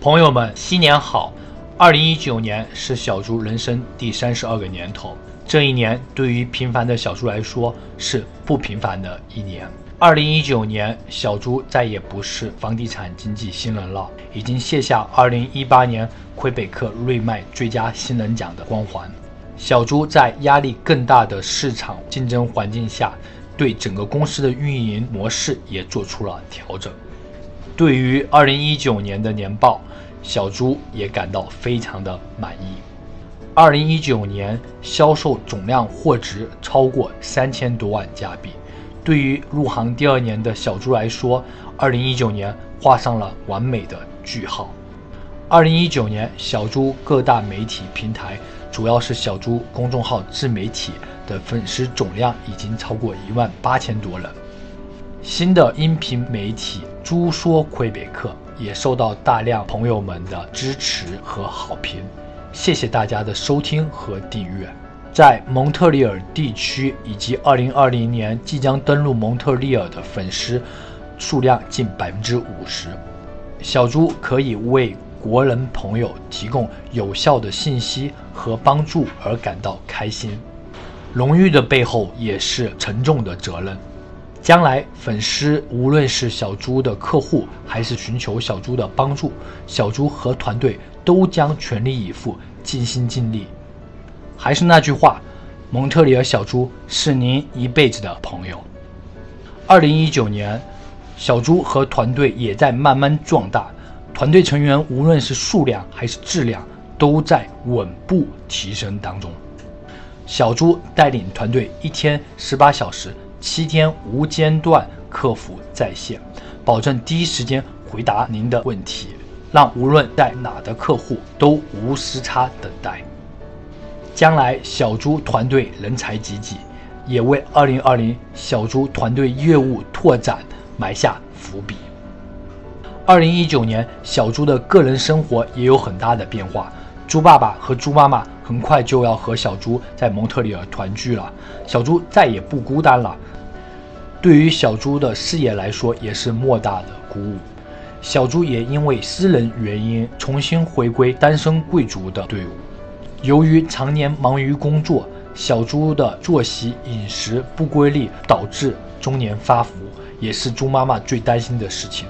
朋友们，新年好！二零一九年是小猪人生第三十二个年头，这一年对于平凡的小猪来说是不平凡的一年。二零一九年，小猪再也不是房地产经济新人了，已经卸下二零一八年魁北克瑞麦最佳新人奖的光环。小猪在压力更大的市场竞争环境下，对整个公司的运营模式也做出了调整。对于二零一九年的年报，小猪也感到非常的满意。二零一九年销售总量货值超过三千多万加币。对于入行第二年的小猪来说，二零一九年画上了完美的句号。二零一九年，小猪各大媒体平台，主要是小猪公众号自媒体的粉丝总量已经超过一万八千多人。新的音频媒体“猪说魁北克”也受到大量朋友们的支持和好评，谢谢大家的收听和订阅。在蒙特利尔地区以及2020年即将登陆蒙特利尔的粉丝数量近百分之五十，小猪可以为国人朋友提供有效的信息和帮助而感到开心。荣誉的背后也是沉重的责任。将来粉丝无论是小猪的客户还是寻求小猪的帮助，小猪和团队都将全力以赴、尽心尽力。还是那句话，蒙特利尔小猪是您一辈子的朋友。二零一九年，小猪和团队也在慢慢壮大，团队成员无论是数量还是质量，都在稳步提升当中。小猪带领团队一天十八小时、七天无间断客服在线，保证第一时间回答您的问题，让无论在哪的客户都无时差等待。将来小猪团队人才济济，也为2020小猪团队业务拓展埋下伏笔。2019年，小猪的个人生活也有很大的变化。猪爸爸和猪妈妈很快就要和小猪在蒙特利尔团聚了，小猪再也不孤单了。对于小猪的事业来说，也是莫大的鼓舞。小猪也因为私人原因重新回归单身贵族的队伍。由于常年忙于工作，小猪的作息饮食不规律，导致中年发福，也是猪妈妈最担心的事情。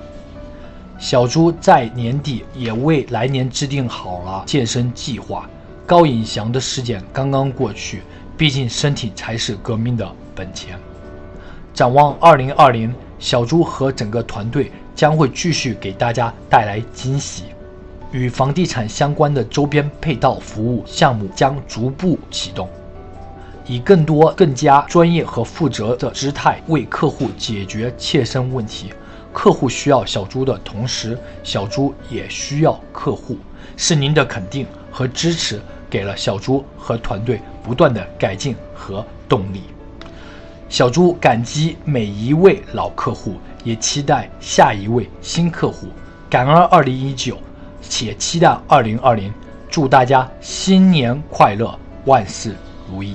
小猪在年底也为来年制定好了健身计划。高颖翔的事件刚刚过去，毕竟身体才是革命的本钱。展望2020，小猪和整个团队将会继续给大家带来惊喜。与房地产相关的周边配套服务项目将逐步启动，以更多、更加专业和负责的姿态为客户解决切身问题。客户需要小猪的同时，小猪也需要客户。是您的肯定和支持，给了小猪和团队不断的改进和动力。小猪感激每一位老客户，也期待下一位新客户。感恩二零一九。且期待二零二零，祝大家新年快乐，万事如意。